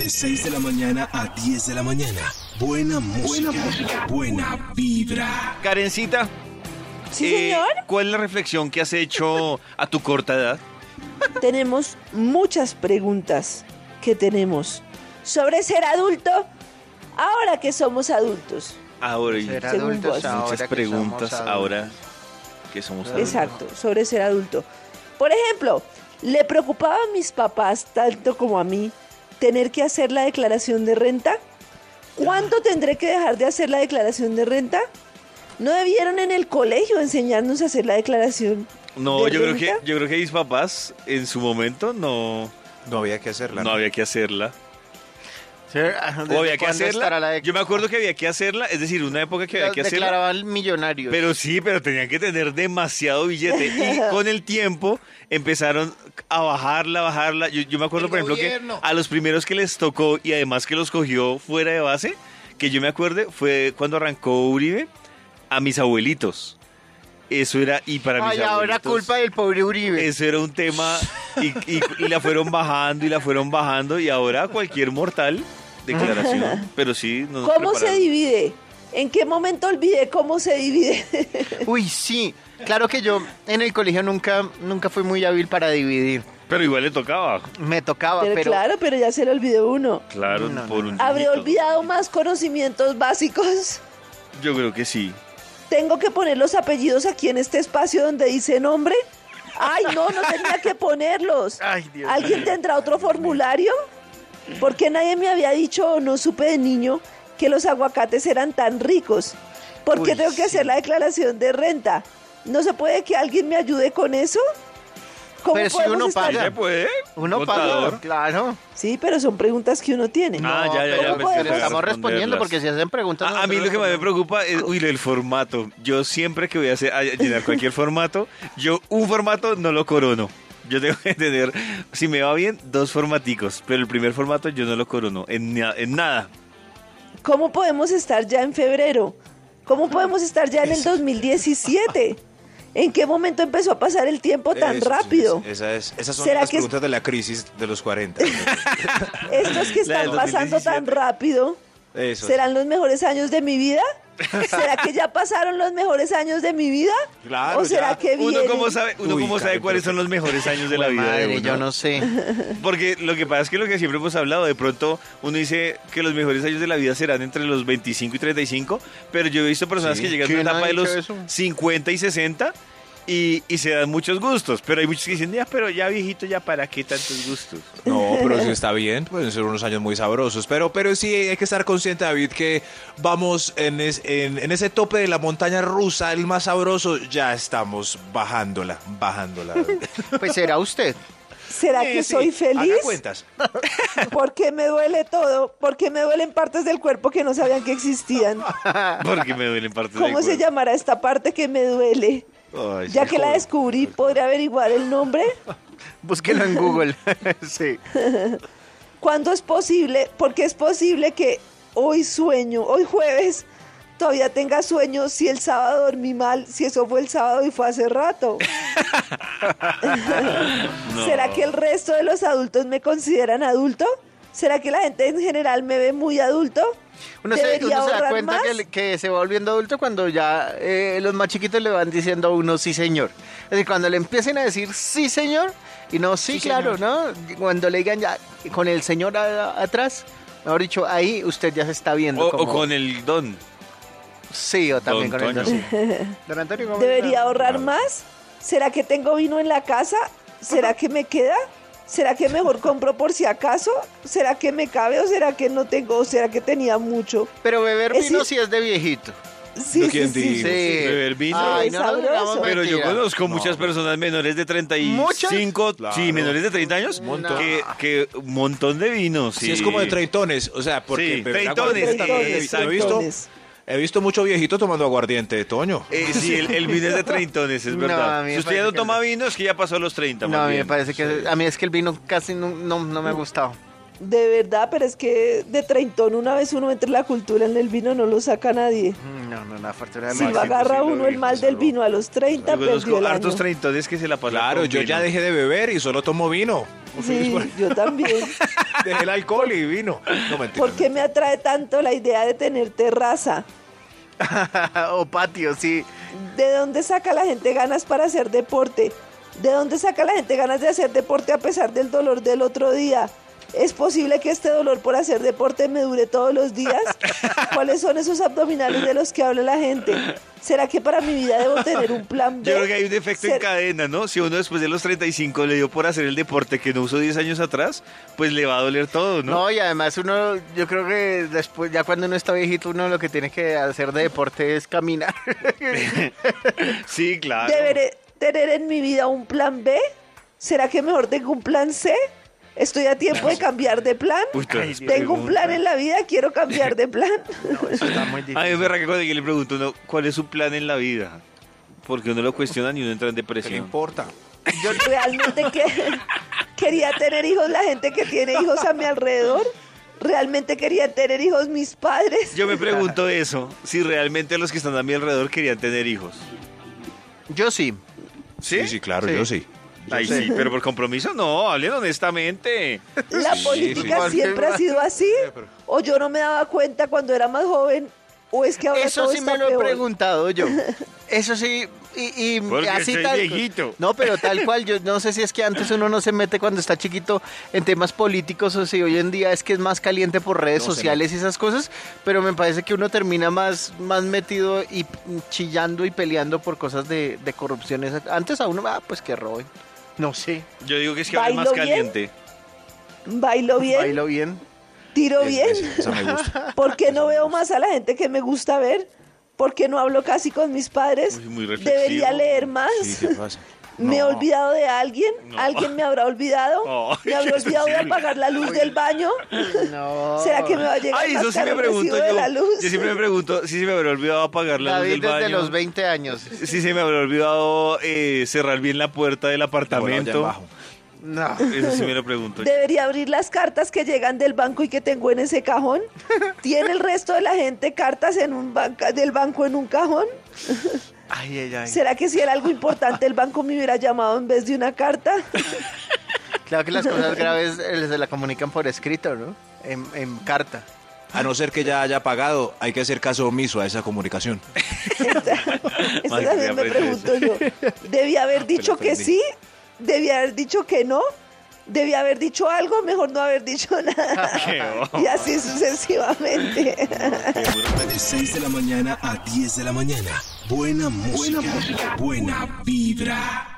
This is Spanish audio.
De 6 de la mañana a 10 de la mañana. Buena música. Buena música. Buena vibra. Karencita, Sí, eh, señor. ¿cuál es la reflexión que has hecho a tu corta edad? Tenemos muchas preguntas que tenemos sobre ser adulto ahora que somos adultos. Ahora y Ser Según adultos vos. ahora muchas preguntas ahora que somos adultos. Exacto, sobre ser adulto. Por ejemplo, ¿le preocupaba a mis papás tanto como a mí tener que hacer la declaración de renta? ¿Cuándo tendré que dejar de hacer la declaración de renta? ¿No debieron en el colegio enseñarnos a hacer la declaración? No, de yo creo que yo creo que mis papás en su momento no No había que hacerla. no había que hacerla. Sí, ah, ¿desde O había que hacerla. la Yo me acuerdo que había que hacerla, es decir, una época que había que hacerla. declaraban millonarios. Pero sí, pero tenían que tener demasiado billete. Y con el tiempo empezaron a bajarla, bajarla. Yo, yo me acuerdo, El por ejemplo, gobierno. que a los primeros que les tocó y además que los cogió fuera de base, que yo me acuerde, fue cuando arrancó Uribe a mis abuelitos. Eso era, y para mis Ay, ahora culpa del pobre Uribe. Eso era un tema y, y- y la fueron bajando y la fueron bajando y ahora cualquier mortal declaración. Pero sí, nos ¿Cómo se divide? ¿En qué momento olvidé cómo se divide? Uy, sí. Claro que yo en el colegio nunca, nunca fui muy hábil para dividir. Pero igual le tocaba. Me tocaba, pero, pero, claro, pero ya se le olvidó uno. Claro, No, por no. un ¿Habré niñito. olvidado más conocimientos básicos? Yo creo que sí. ¿Tengo que poner los apellidos aquí en este espacio donde dice nombre? Ay, no, no tenía que ponerlos. Ay, Dios ¿Alguien tendrá otro formulario? Porque nadie me había dicho o no supe de niño que los aguacates eran tan ricos. ¿Por qué Uy, tengo que sí. hacer la declaración de renta? ¿No se puede que alguien me ayude con eso? ¿Cómo Pero si uno estar- paga. ¿Se puede? uno Contador. paga, claro. Sí, pero son preguntas que uno tiene. Ah, ya, ya, ya, a estamos respondiendo porque si hacen preguntas. A, a mí lo que más me preocupa es uy, el formato. Yo siempre que voy a, hacer, a llenar cualquier formato, yo un formato no lo corono. Yo tengo que tener, si me va bien, dos formaticos, pero el primer formato yo no lo corono en, en nada. ¿Cómo podemos estar ya en febrero? ¿Cómo podemos estar ya en el 2017? ¿En qué momento empezó a pasar el tiempo tan Eso, rápido? esa es- esas son ¿Será las que es- preguntas de la crisis de los 40. Estos que están pasando tan 2017. rápido, Eso. ¿serán los mejores años de mi vida? ¿Será que ya pasaron los mejores años de mi vida? Claro, ¿O será ya. que Uno vienen? cómo sabe, uno Uy, cómo sabe cuáles son los mejores años de la vida de Madre, uno? yo no sé. Porque lo que pasa es que lo que siempre hemos hablado, de pronto uno dice que los mejores años de la vida serán entre los 25 y 35, pero yo he visto personas Sí. que llegan a ¿Quién una etapa de los eso? 50 y 60 y, y se dan muchos gustos, pero hay muchos que dicen, ya, pero ya viejito, ya para qué tantos gustos. No, pero sí está bien, pueden ser unos años muy sabrosos. Pero, pero sí hay que estar consciente, David, que vamos en, es- en, en ese tope de la montaña rusa, el más sabroso, ya estamos bajándola, bajándola. Pues será usted. ¿Será Sí, que sí, soy feliz? haga cuentas. ¿Por qué me duele todo? ¿Por qué me duelen partes del cuerpo que no sabían que existían? Porque me duelen partes del ¿Cómo se cuerpo. llamará esta parte que me duele? Ay, Ya que la descubrí, ¿podré averiguar el nombre? Búsquelo en Google. sí. ¿Cuándo es posible? Porque es posible que hoy sueño, hoy jueves, todavía tenga sueño si el sábado dormí mal, si eso fue el sábado y fue hace rato. ¿Será que el resto de los adultos me consideran adulto? ¿Será que la gente en general me ve muy adulto? Uno se, ¿Debería uno se da ahorrar cuenta más? que, se va volviendo adulto cuando ya eh, los más chiquitos le van diciendo a uno sí señor. Es decir, cuando le empiecen a decir sí señor y no sí, Sí, claro, señor. ¿no? Cuando le digan ya con el señor a- atrás, mejor dicho, ahí usted ya se está viendo. O, o como- con el don. Sí, o también Don con el Toño. sí. Don Antonio ¿Debería ahorrar más? ¿Será que tengo vino en la casa? ¿Será que me queda? ¿Será que mejor compro por si acaso? ¿Será que me cabe o será que no tengo? ¿O será que tenía mucho? Pero beber Es vino sí es de viejito. Sí, ¿Yo sí, quién sí. Sí. Beber vino. Ay, Sí, no digamos Pero yo conozco muchas personas menores de 35, ¿Muchas? sí, Claro. menores de 30 años, montón. que, que un montón de vino. Sí, Sí, es como de treintones, o sea, porque también he- visto. He visto mucho viejito tomando aguardiente, Toño. Eh, sí, el, el vino es de treintones, es verdad. si usted ya no toma no. vino, es que ya pasó a los 30. No, más a mí me parece que a mí es que el vino casi no, no, no me ha gustado. De verdad, pero es que de treintón una vez uno entra en la cultura en el vino no lo saca nadie. No, no, no, Si afortunadamente. lo agarra sí lo uno el mal del vino a los 30, Yo perdió conozco el hartos año. treintones que se la pasan Claro, con yo vino. ya dejé de beber y solo tomo vino. Sí, yo también. Dejé el alcohol y vino. No mentira. ¿Por qué me atrae tanto la idea de tener terraza? o patio, sí. ¿De dónde saca la gente ganas para hacer deporte? ¿De dónde saca la gente ganas de hacer deporte a pesar del dolor del otro día? ¿Es posible que este dolor por hacer deporte me dure todos los días? ¿Cuáles son esos abdominales de los que habla la gente? ¿Será que para mi vida debo tener un plan B? Yo creo que hay un efecto en cadena, ¿no? Si uno después de los 35 le dio por hacer el deporte que no usó 10 años atrás, pues le va a doler todo, ¿no? ¿no? y además uno, yo creo que después, ya cuando uno está viejito, uno lo que tiene que hacer de deporte es caminar. Sí, claro. ¿Deberé tener en mi vida un plan B? ¿Será que mejor tengo un plan C? ¿Estoy a tiempo de cambiar de plan? Tengo un plan en la vida, quiero cambiar de plan. Eso está muy A mí difícil. me que cuando yo le pregunto uno, ¿cuál es su plan en la vida? Porque uno lo cuestiona y uno entra en ¿Qué le depresión. importa? Yo realmente que, quería tener hijos, la gente que tiene hijos a mi alrededor. Realmente quería tener hijos mis padres. Yo me pregunto eso, si realmente los que están a mi alrededor querían tener hijos. Yo sí. Sí, sí, claro, Sí. yo sí. Ay, sí, pero por compromiso no, hablen honestamente. La Sí, política sí. siempre ha sido así. O yo no me daba cuenta cuando era más joven. O es que ahora Eso todo sí está me lo he preguntado yo. Eso sí, y, y Porque así soy tal viejito. No, pero tal cual, yo no sé si es que antes uno no se mete cuando está chiquito en temas políticos o si hoy en día es que es más caliente por redes No sociales y esas cosas, pero me parece que uno termina más, más metido y chillando y peleando por cosas de, de corrupción. Esa- Antes a uno, ah, pues que roben. No sé, Yo digo que es que hablen más caliente. Bailo bien, bailo bien. tiro Es- bien. es- esa me gusta. ¿Por qué no veo más a la gente que me gusta ver? ¿Por qué no hablo casi con mis padres? Uy, muy reflexivo. Debería leer más. Sí, ¿qué pasa? ¿Me he olvidado de alguien? No. ¿Alguien me habrá olvidado? ¿Me habré es olvidado de apagar la luz del baño? No. ¿Será que me va a llegar Ay, eso sí me pregunto recibo de yo. la luz? Yo siempre me pregunto si se me habrá olvidado apagar la David luz del desde baño. los 20 años. Si se me habrá olvidado eh, cerrar bien la puerta del apartamento. No. Eso sí me lo pregunto. yo. ¿Debería abrir las cartas que llegan del banco y que tengo en ese cajón? ¿Tiene el resto de la gente cartas en un banca, del banco en un cajón? Ay, ay, ay. ¿Será que si era algo importante el banco me hubiera llamado en vez de una carta? Claro que las cosas graves eh, se la comunican por escrito, ¿no? En, en carta. A no ser que ya haya pagado, hay que hacer caso omiso a esa comunicación. También me pregunto yo. ¿Debía haber dicho que sí? ¿Debía haber dicho que no? ¿Debía haber dicho algo? Mejor no haber dicho nada. Qué Y así sucesivamente. De 6 de la mañana a 10 de la mañana. Buena música. Buena vibra.